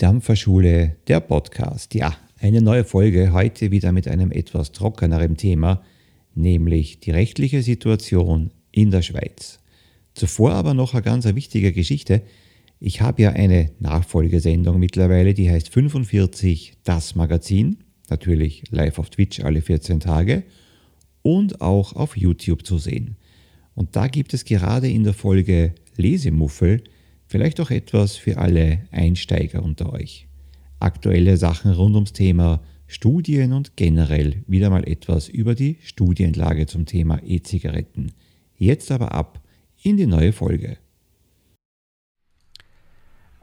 Dampferschule, der Podcast. Ja, eine neue Folge, heute wieder mit einem etwas trockeneren Thema, nämlich die rechtliche Situation in der Schweiz. Zuvor aber noch eine ganz wichtige Geschichte. Ich habe ja eine Nachfolgesendung mittlerweile, die heißt 45 Das Magazin, natürlich live auf Twitch alle 14 Tage und auch auf YouTube zu sehen. Und da gibt es gerade in der Folge Lesemuffel vielleicht auch etwas für alle Einsteiger unter euch. Aktuelle Sachen rund ums Thema Studien und generell wieder mal etwas über die Studienlage zum Thema E-Zigaretten. Jetzt aber ab in die neue Folge.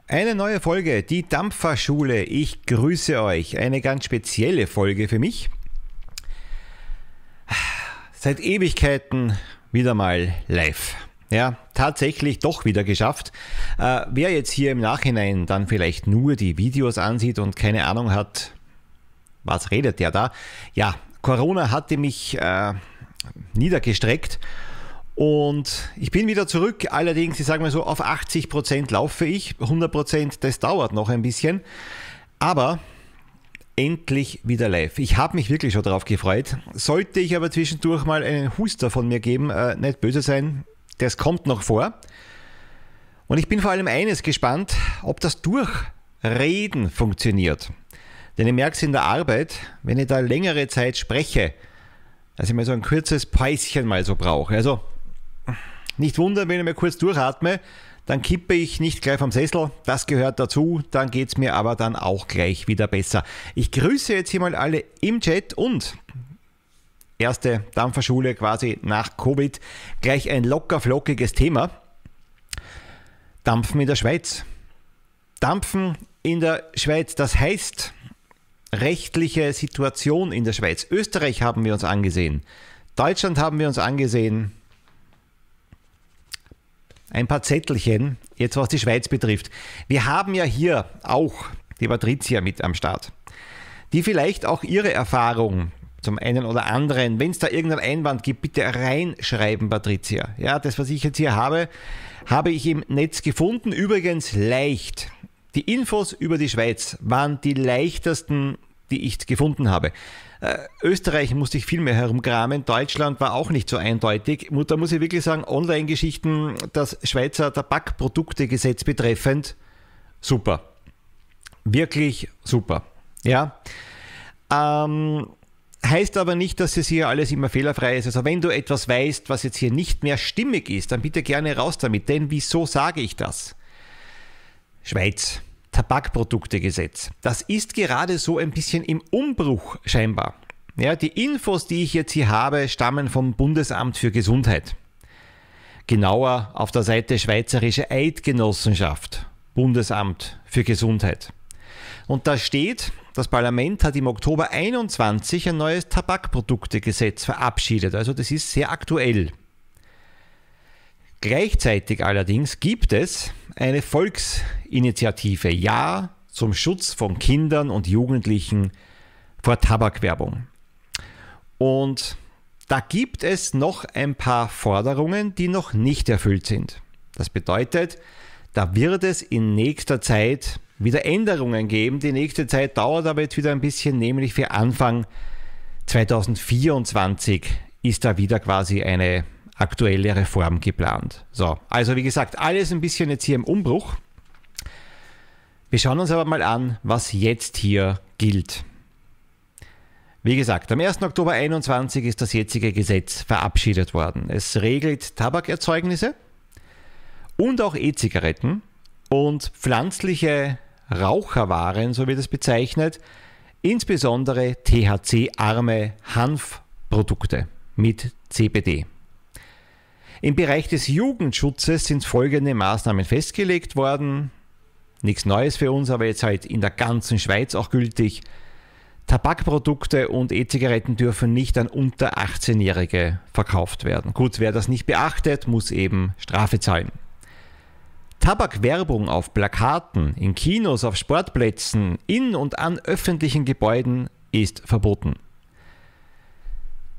Eine neue Folge, die Dampferschule. Ich grüße euch. Eine ganz spezielle Folge für mich. Seit Ewigkeiten wieder mal live. Ja, tatsächlich doch wieder geschafft. Äh, wer jetzt hier im Nachhinein dann vielleicht nur die Videos ansieht und keine Ahnung hat, was redet der da? Ja, Corona hatte mich äh, niedergestreckt und ich bin wieder zurück. Allerdings, ich sage mal so, auf 80 Prozent laufe ich. 100%, Prozent, das dauert noch ein bisschen. Aber endlich wieder live. Ich habe mich wirklich schon darauf gefreut. Sollte ich aber zwischendurch mal einen Huster von mir geben, äh, nicht böse sein, das kommt noch vor. Und ich bin vor allem eines gespannt, ob das Durchreden funktioniert. Denn ich merke es in der Arbeit, wenn ich da längere Zeit spreche, dass ich mal so ein kurzes Päuschen mal so brauche. Also nicht wundern, wenn ich mal kurz durchatme, dann kippe ich nicht gleich vom Sessel, das gehört dazu, dann geht es mir aber dann auch gleich wieder besser. Ich grüße jetzt hier mal alle im Chat und erste Dampferschule quasi nach Covid. Gleich ein locker flockiges Thema. Dampfen in der Schweiz. Dampfen in der Schweiz, das heißt rechtliche Situation in der Schweiz. Österreich haben wir uns angesehen. Deutschland haben wir uns angesehen. Ein paar Zettelchen, jetzt was die Schweiz betrifft. Wir haben ja hier auch die Patricia mit am Start, die vielleicht auch ihre Erfahrung zum einen oder anderen. Wenn es da irgendeinen Einwand gibt, bitte reinschreiben, Patricia. Ja, das, was ich jetzt hier habe, habe ich im Netz gefunden. Übrigens leicht. Die Infos über die Schweiz waren die leichtesten, die ich gefunden habe. Äh, Österreich musste ich viel mehr herumkramen, Deutschland war auch nicht so eindeutig. Da muss ich wirklich sagen, Online-Geschichten, das Schweizer Tabakproduktegesetz betreffend, super. Wirklich super. Ja. Ähm, Heißt aber nicht, dass es hier alles immer fehlerfrei ist. Also wenn du etwas weißt, was jetzt hier nicht mehr stimmig ist, dann bitte gerne raus damit. Denn wieso sage ich das? Schweiz, Tabakproduktegesetz. Das ist gerade so ein bisschen im Umbruch scheinbar. Ja, die Infos, die ich jetzt hier habe, stammen vom Bundesamt für Gesundheit. Genauer auf der Seite Schweizerische Eidgenossenschaft, Bundesamt für Gesundheit. Und da steht, das Parlament hat im Oktober 21 ein neues Tabakproduktegesetz verabschiedet. Also das ist sehr aktuell. Gleichzeitig allerdings gibt es eine Volksinitiative Ja zum Schutz von Kindern und Jugendlichen vor Tabakwerbung. Und da gibt es noch ein paar Forderungen, die noch nicht erfüllt sind. Das bedeutet, da wird es in nächster Zeit wieder Änderungen geben. Die nächste Zeit dauert aber jetzt wieder ein bisschen, nämlich für Anfang 2024 ist da wieder quasi eine aktuelle Reform geplant. So, also wie gesagt, alles ein bisschen jetzt hier im Umbruch. Wir schauen uns aber mal an, was jetzt hier gilt. Wie gesagt, am 1. Oktober 2021 ist das jetzige Gesetz verabschiedet worden. Es regelt Tabakerzeugnisse und auch E-Zigaretten und pflanzliche Raucherwaren, so wird es bezeichnet, insbesondere THC-arme Hanfprodukte mit CBD. Im Bereich des Jugendschutzes sind folgende Maßnahmen festgelegt worden. Nichts Neues für uns, aber jetzt halt in der ganzen Schweiz auch gültig. Tabakprodukte und E-Zigaretten dürfen nicht an unter 18-Jährige verkauft werden. Gut, wer das nicht beachtet, muss eben Strafe zahlen. Tabakwerbung auf Plakaten, in Kinos, auf Sportplätzen, in und an öffentlichen Gebäuden ist verboten.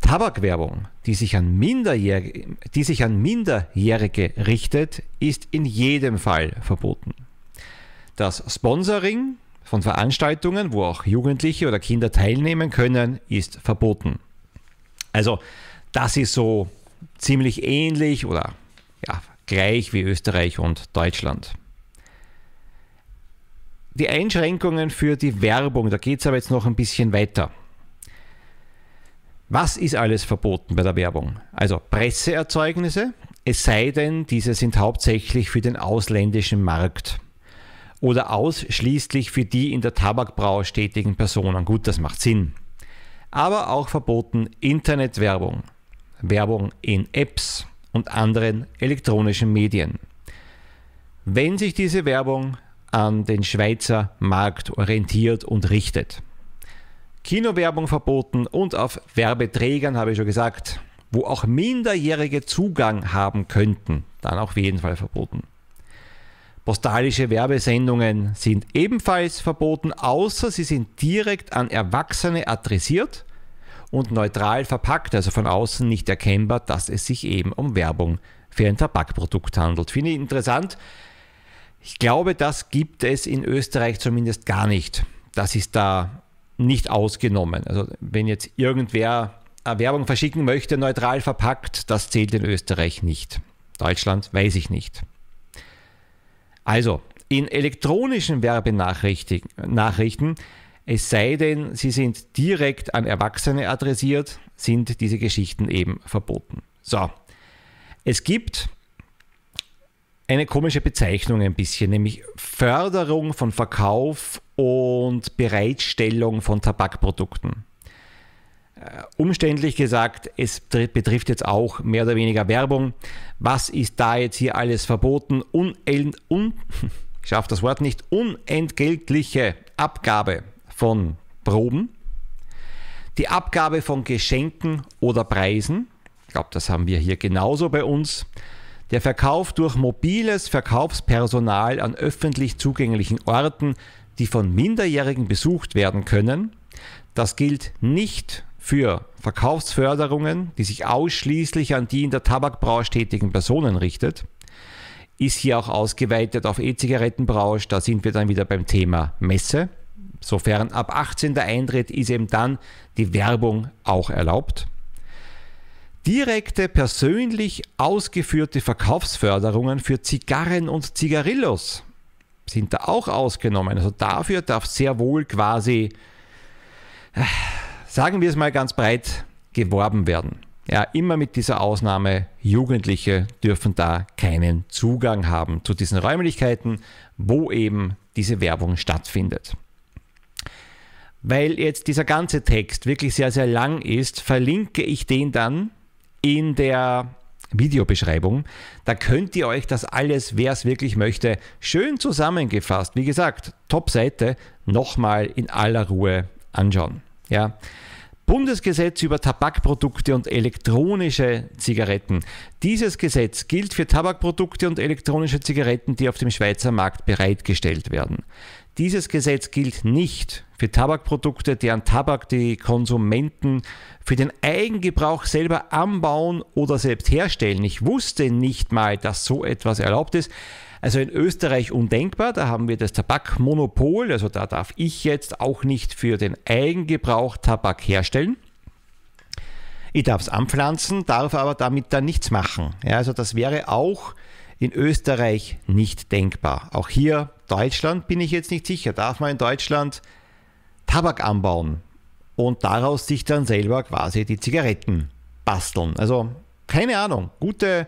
Tabakwerbung, die sich, an Minderjährige, die sich an Minderjährige richtet, ist in jedem Fall verboten. Das Sponsoring von Veranstaltungen, wo auch Jugendliche oder Kinder teilnehmen können, ist verboten. Also das ist so ziemlich ähnlich oder ja, gleich wie Österreich und Deutschland. Die Einschränkungen für die Werbung, da geht es aber jetzt noch ein bisschen weiter. Was ist alles verboten bei der Werbung? Also Presseerzeugnisse, es sei denn, diese sind hauptsächlich für den ausländischen Markt oder ausschließlich für die in der Tabakbranche tätigen Personen. Gut, das macht Sinn. Aber auch verboten Internetwerbung, Werbung in Apps und anderen elektronischen Medien. Wenn sich diese Werbung an den Schweizer Markt orientiert und richtet. Kinowerbung verboten und auf Werbeträgern, habe ich schon gesagt, wo auch Minderjährige Zugang haben könnten, dann auf jeden Fall verboten. Postalische Werbesendungen sind ebenfalls verboten, außer sie sind direkt an Erwachsene adressiert und neutral verpackt, also von außen nicht erkennbar, dass es sich eben um Werbung für ein Tabakprodukt handelt. Finde ich interessant. Ich glaube, das gibt es in Österreich zumindest gar nicht. Das ist da nicht ausgenommen. Also wenn jetzt irgendwer Werbung verschicken möchte, neutral verpackt, das zählt in Österreich nicht. Deutschland weiß ich nicht. Also, in elektronischen Werbenachrichten, es sei denn, sie sind direkt an Erwachsene adressiert, sind diese Geschichten eben verboten. So, es gibt eine komische Bezeichnung ein bisschen, nämlich Förderung von Verkauf und Bereitstellung von Tabakprodukten. Äh, umständlich gesagt, es betrifft jetzt auch mehr oder weniger Werbung. Was ist da jetzt hier alles verboten? Un, un, ich das Wort nicht, unentgeltliche Abgabe von Proben, die Abgabe von Geschenken oder Preisen, ich glaube, das haben wir hier genauso bei uns, der Verkauf durch mobiles Verkaufspersonal an öffentlich zugänglichen Orten, die von Minderjährigen besucht werden können. Das gilt nicht für Verkaufsförderungen, die sich ausschließlich an die in der Tabakbranche tätigen Personen richtet. Ist hier auch ausgeweitet auf E-Zigarettenbranche, da sind wir dann wieder beim Thema Messe. Sofern ab 18 der Eintritt ist eben dann die Werbung auch erlaubt. Direkte, persönlich ausgeführte Verkaufsförderungen für Zigarren und Zigarillos sind da auch ausgenommen. Also dafür darf sehr wohl quasi, äh, sagen wir es mal ganz breit, geworben werden. Ja, immer mit dieser Ausnahme, Jugendliche dürfen da keinen Zugang haben zu diesen Räumlichkeiten, wo eben diese Werbung stattfindet. Weil jetzt dieser ganze Text wirklich sehr, sehr lang ist, verlinke ich den dann in der Videobeschreibung. Da könnt ihr euch das alles, wer es wirklich möchte, schön zusammengefasst, wie gesagt, Top-Seite, nochmal in aller Ruhe anschauen. Ja. Bundesgesetz über Tabakprodukte und elektronische Zigaretten. Dieses Gesetz gilt für Tabakprodukte und elektronische Zigaretten, die auf dem Schweizer Markt bereitgestellt werden. Dieses Gesetz gilt nicht für Tabakprodukte, deren Tabak die Konsumenten für den Eigengebrauch selber anbauen oder selbst herstellen. Ich wusste nicht mal, dass so etwas erlaubt ist. Also in Österreich undenkbar, da haben wir das Tabakmonopol, also da darf ich jetzt auch nicht für den Eigengebrauch Tabak herstellen. Ich darf es anpflanzen, darf aber damit dann nichts machen. Ja, also das wäre auch in Österreich nicht denkbar. Auch hier Deutschland bin ich jetzt nicht sicher. Darf man in Deutschland Tabak anbauen und daraus sich dann selber quasi die Zigaretten basteln? Also keine Ahnung. Gute,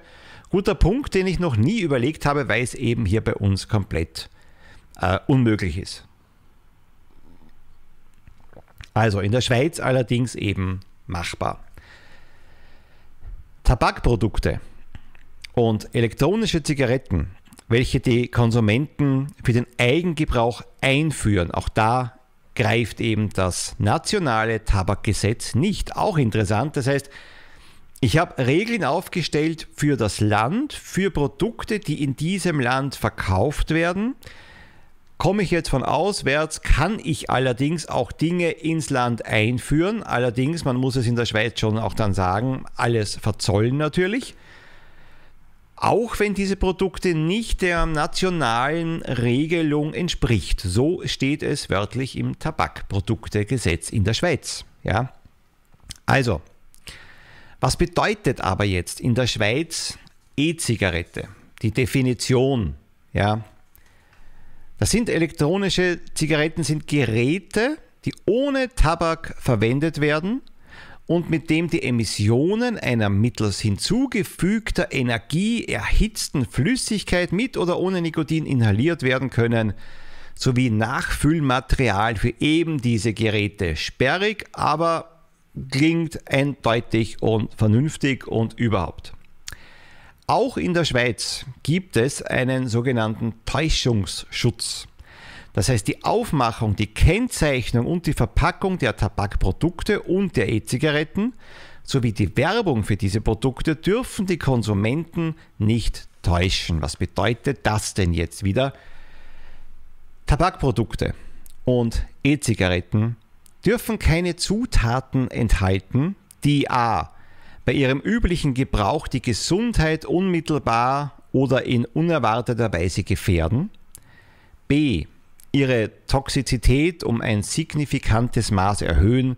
guter Punkt, den ich noch nie überlegt habe, weil es eben hier bei uns komplett äh, unmöglich ist. Also in der Schweiz allerdings eben machbar. Tabakprodukte und elektronische Zigaretten, welche die Konsumenten für den Eigengebrauch einführen, auch da greift eben das nationale Tabakgesetz nicht. Auch interessant, das heißt, ich habe Regeln aufgestellt für das Land, für Produkte, die in diesem Land verkauft werden. Komme ich jetzt von auswärts, kann ich allerdings auch Dinge ins Land einführen. Allerdings, man muss es in der Schweiz schon auch dann sagen, alles verzollen natürlich. auch wenn diese Produkte nicht der nationalen Regelung entspricht. So steht es wörtlich im Tabakproduktegesetz in der Schweiz. Ja? Also, was bedeutet aber jetzt in der Schweiz E-Zigarette? Die Definition, ja. Das sind elektronische Zigaretten, sind Geräte, die ohne Tabak verwendet werden und mit dem die Emissionen einer mittels hinzugefügter Energie erhitzten Flüssigkeit mit oder ohne Nikotin inhaliert werden können, sowie Nachfüllmaterial für eben diese Geräte. Sperrig, aber klingt eindeutig und vernünftig und überhaupt. Auch in der Schweiz gibt es einen sogenannten Täuschungsschutz. Das heißt, die Aufmachung, die Kennzeichnung und die Verpackung der Tabakprodukte und der E-Zigaretten sowie die Werbung für diese Produkte dürfen die Konsumenten nicht täuschen. Was bedeutet das denn jetzt wieder? Tabakprodukte und E-Zigaretten dürfen keine Zutaten enthalten, die a. bei ihrem üblichen Gebrauch die Gesundheit unmittelbar oder in unerwarteter Weise gefährden, b ihre Toxizität um ein signifikantes Maß erhöhen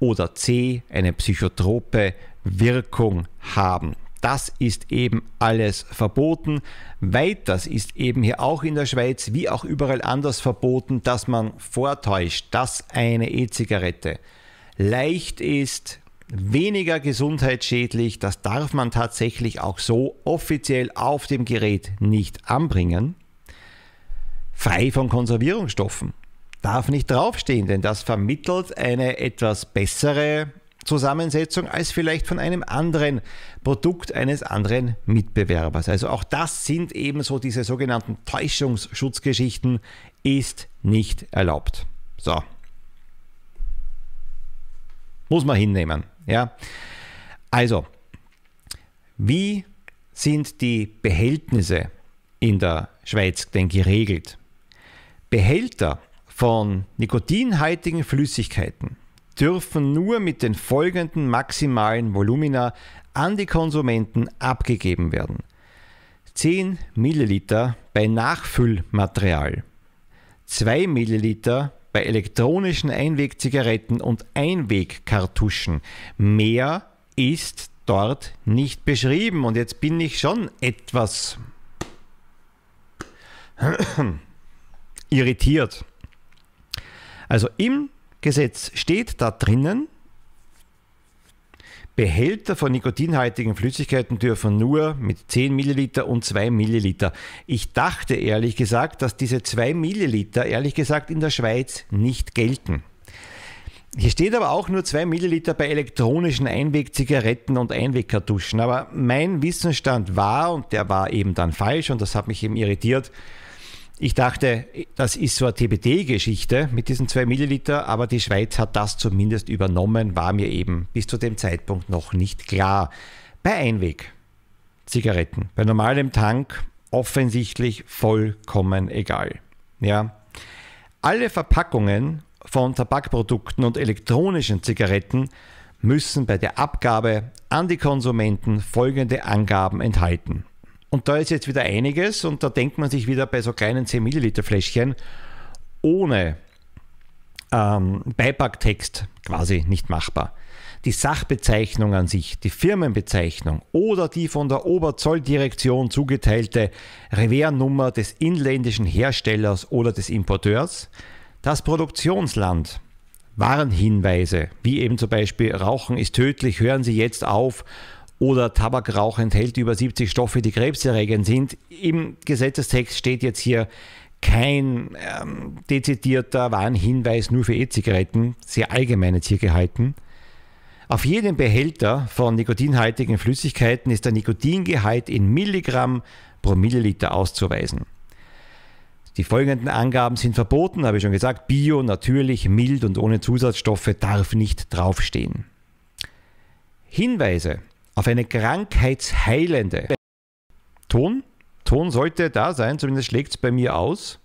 oder C eine psychotrope Wirkung haben. Das ist eben alles verboten. Weiters ist eben hier auch in der Schweiz wie auch überall anders verboten, dass man vortäuscht, dass eine E-Zigarette leicht ist, weniger gesundheitsschädlich. Das darf man tatsächlich auch so offiziell auf dem Gerät nicht anbringen frei von Konservierungsstoffen. Darf nicht draufstehen, denn das vermittelt eine etwas bessere Zusammensetzung als vielleicht von einem anderen Produkt eines anderen Mitbewerbers. Also auch das sind eben so diese sogenannten Täuschungsschutzgeschichten, ist nicht erlaubt. So. Muss man hinnehmen. Ja. Also, wie sind die Behältnisse in der Schweiz denn geregelt? Behälter von nikotinhaltigen Flüssigkeiten dürfen nur mit den folgenden maximalen Volumina an die Konsumenten abgegeben werden. 10 Milliliter bei Nachfüllmaterial, 2 Milliliter bei elektronischen Einwegzigaretten und Einwegkartuschen. Mehr ist dort nicht beschrieben. Und jetzt bin ich schon etwas irritiert. Also im Gesetz steht da drinnen, Behälter von nikotinhaltigen Flüssigkeiten dürfen nur mit 10 Milliliter und 2 Milliliter. Ich dachte ehrlich gesagt, dass diese 2 Milliliter ehrlich gesagt in der Schweiz nicht gelten. Hier steht aber auch nur 2 Milliliter bei elektronischen Einwegzigaretten und Einwegkartuschen. Aber mein Wissensstand war, und der war eben dann falsch, und das hat mich eben irritiert, ich dachte, das ist so eine TBD-Geschichte mit diesen zwei Milliliter, aber die Schweiz hat das zumindest übernommen, war mir eben bis zu dem Zeitpunkt noch nicht klar. Bei Einweg-Zigaretten, bei normalem Tank offensichtlich vollkommen egal. Ja. Alle Verpackungen von Tabakprodukten und elektronischen Zigaretten müssen bei der Abgabe an die Konsumenten folgende Angaben enthalten. Und da ist jetzt wieder einiges und da denkt man sich wieder bei so kleinen 10 Milliliter Fläschchen ohne ähm, Beipacktext quasi nicht machbar. Die Sachbezeichnung an sich, die Firmenbezeichnung oder die von der Oberzolldirektion zugeteilte Revernummer des inländischen Herstellers oder des Importeurs, das Produktionsland, Warnhinweise, wie eben zum Beispiel Rauchen ist tödlich, hören Sie jetzt auf oder Tabakrauch enthält über 70 Stoffe, die krebserregend sind. Im Gesetzestext steht jetzt hier kein ähm, dezidierter Warnhinweis nur für E-Zigaretten, sehr allgemein jetzt hier gehalten. Auf jedem Behälter von nikotinhaltigen Flüssigkeiten ist der Nikotingehalt in Milligramm pro Milliliter auszuweisen. Die folgenden Angaben sind verboten, habe ich schon gesagt. Bio, natürlich, mild und ohne Zusatzstoffe darf nicht draufstehen. Hinweise auf eine krankheitsheilende Ton. Ton sollte da sein, zumindest schlägt es bei mir aus.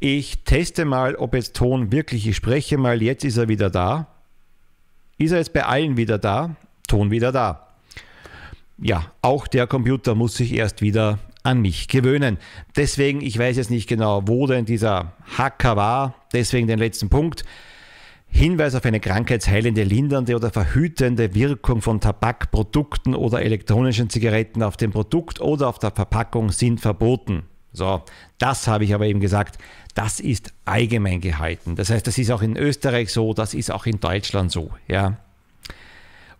Ich teste mal, ob jetzt Ton wirklich, ich spreche mal, jetzt ist er wieder da. Ist er jetzt bei allen wieder da? Ton wieder da. ja, auch der Computer muss sich erst wieder an mich gewöhnen. Deswegen, ich weiß jetzt nicht genau, wo denn dieser Hacker war, deswegen den letzten Punkt. Hinweis auf eine krankheitsheilende, lindernde oder verhütende Wirkung von Tabakprodukten oder elektronischen Zigaretten auf dem Produkt oder auf der Verpackung sind verboten. So, das habe ich aber eben gesagt, das ist allgemein gehalten. Das heißt, das ist auch in Österreich so, das ist auch in Deutschland so, ja.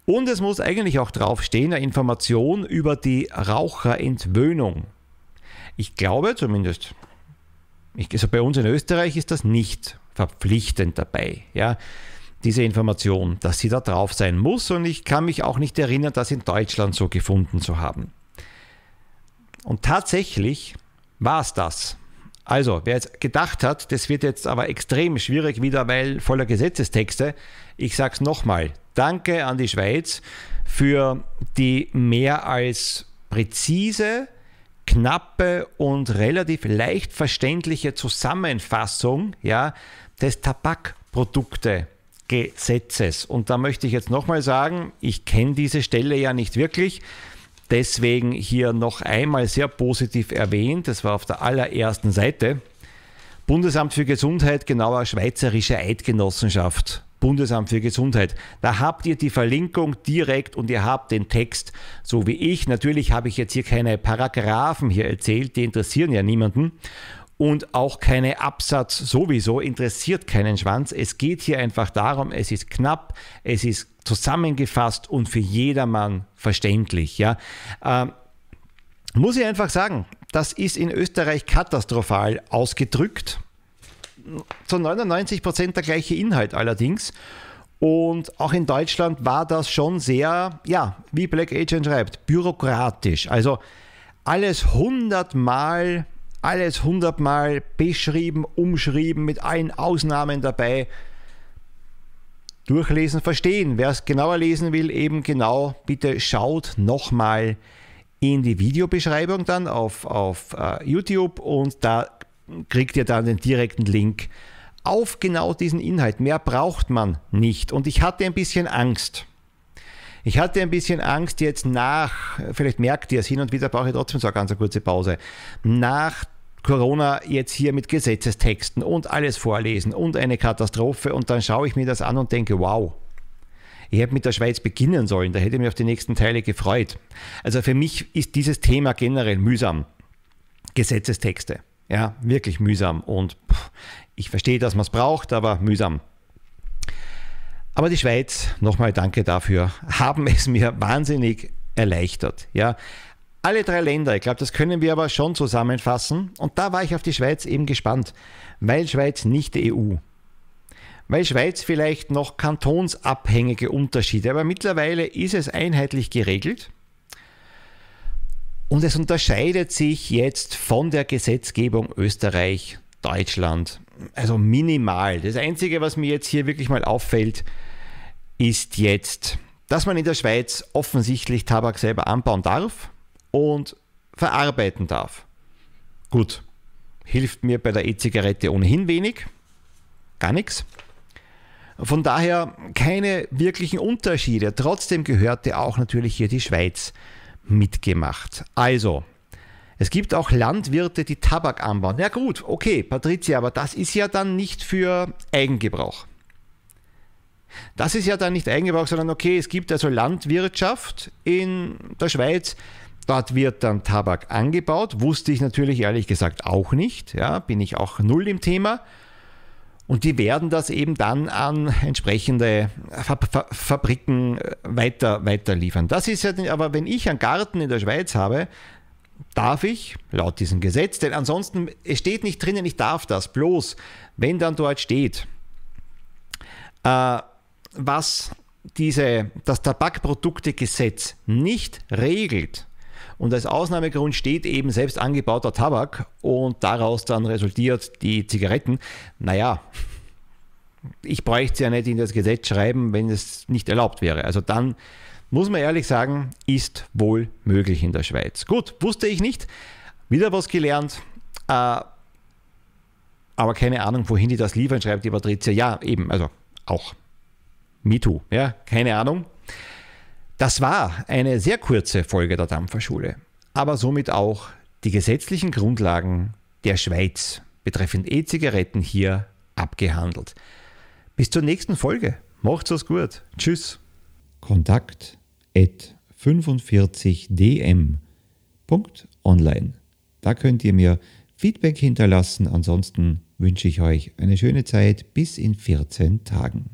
Und es muss eigentlich auch draufstehen, eine Information über die Raucherentwöhnung. Ich glaube zumindest, also bei uns in Österreich ist das nicht verpflichtend dabei. Ja, diese Information, dass sie da drauf sein muss und ich kann mich auch nicht erinnern, das in Deutschland so gefunden zu haben. Und tatsächlich war es das. Also, wer jetzt gedacht hat, das wird jetzt aber extrem schwierig wieder, weil voller Gesetzestexte, ich sage es nochmal, danke an die Schweiz für die mehr als präzise, knappe und relativ leicht verständliche Zusammenfassung ja, des Tabakproduktegesetzes. Und da möchte ich jetzt nochmal sagen, ich kenne diese Stelle ja nicht wirklich. Deswegen hier noch einmal sehr positiv erwähnt. Das war auf der allerersten Seite. Bundesamt für Gesundheit, genauer Schweizerische Eidgenossenschaft. Bundesamt für Gesundheit. Da habt ihr die Verlinkung direkt und ihr habt den Text, so wie ich. Natürlich habe ich jetzt hier keine Paragraphen hier erzählt, die interessieren ja niemanden. Und auch keine Absatz sowieso interessiert keinen Schwanz. Es geht hier einfach darum, es ist knapp, es ist zusammengefasst und für jedermann verständlich. Ja. Ähm, muss ich einfach sagen, das ist in Österreich katastrophal ausgedrückt zu 99 Prozent der gleiche Inhalt allerdings. Und auch in Deutschland war das schon sehr, ja, wie Black Agent schreibt, bürokratisch. Also alles hundertmal, alles hundertmal beschrieben, umschrieben, mit allen Ausnahmen dabei. Durchlesen, verstehen. Wer es genauer lesen will, eben genau, bitte schaut nochmal in die Videobeschreibung dann auf, auf uh, YouTube und da kriegt ihr dann den direkten Link auf genau diesen Inhalt. Mehr braucht man nicht. Und ich hatte ein bisschen Angst. Ich hatte ein bisschen Angst jetzt nach, vielleicht merkt ihr es hin und wieder, brauche ich trotzdem so eine ganz kurze Pause, nach Corona jetzt hier mit Gesetzestexten und alles vorlesen und eine Katastrophe und dann schaue ich mir das an und denke, wow, ich hätte mit der Schweiz beginnen sollen, da hätte ich mich auf die nächsten Teile gefreut. Also für mich ist dieses Thema generell mühsam. Gesetzestexte. Ja, wirklich mühsam. Und ich verstehe, dass man es braucht, aber mühsam. Aber die Schweiz, nochmal danke dafür, haben es mir wahnsinnig erleichtert. Ja, alle drei Länder, ich glaube, das können wir aber schon zusammenfassen. Und da war ich auf die Schweiz eben gespannt, weil Schweiz nicht EU. Weil Schweiz vielleicht noch kantonsabhängige Unterschiede, aber mittlerweile ist es einheitlich geregelt. Und es unterscheidet sich jetzt von der Gesetzgebung Österreich, Deutschland, also minimal. Das Einzige, was mir jetzt hier wirklich mal auffällt, ist jetzt, dass man in der Schweiz offensichtlich Tabak selber anbauen darf und verarbeiten darf. Gut, hilft mir bei der E-Zigarette ohnehin wenig, gar nichts. Von daher keine wirklichen Unterschiede. Trotzdem gehörte auch natürlich hier die Schweiz mitgemacht. Also, es gibt auch Landwirte, die Tabak anbauen. Ja gut, okay, Patricia, aber das ist ja dann nicht für Eigengebrauch. Das ist ja dann nicht Eigengebrauch, sondern okay, es gibt also Landwirtschaft in der Schweiz. Dort wird dann Tabak angebaut. Wusste ich natürlich ehrlich gesagt auch nicht. Ja, bin ich auch null im Thema. Und die werden das eben dann an entsprechende Fabriken äh, weiter, weiter liefern. Das ist ja, aber wenn ich einen Garten in der Schweiz habe, darf ich, laut diesem Gesetz, denn ansonsten, es steht nicht drinnen, ich darf das, bloß wenn dann dort steht, äh, was diese, das Tabakproduktegesetz nicht regelt, und als Ausnahmegrund steht eben selbst angebauter Tabak und daraus dann resultiert die Zigaretten. Naja, ich bräuchte es ja nicht in das Gesetz schreiben, wenn es nicht erlaubt wäre. Also dann muss man ehrlich sagen, ist wohl möglich in der Schweiz. Gut, wusste ich nicht. Wieder was gelernt. Äh, aber keine Ahnung, wohin die das liefern, schreibt die Patricia. Ja, eben, also auch. Me too, ja, keine Ahnung. Das war eine sehr kurze Folge der Dampferschule, aber somit auch die gesetzlichen Grundlagen der Schweiz betreffend E-Zigaretten hier abgehandelt. Bis zur nächsten Folge. Macht's es gut. Tschüss. Kontakt at 45dm.online. Da könnt ihr mir Feedback hinterlassen. Ansonsten wünsche ich euch eine schöne Zeit bis in 14 Tagen.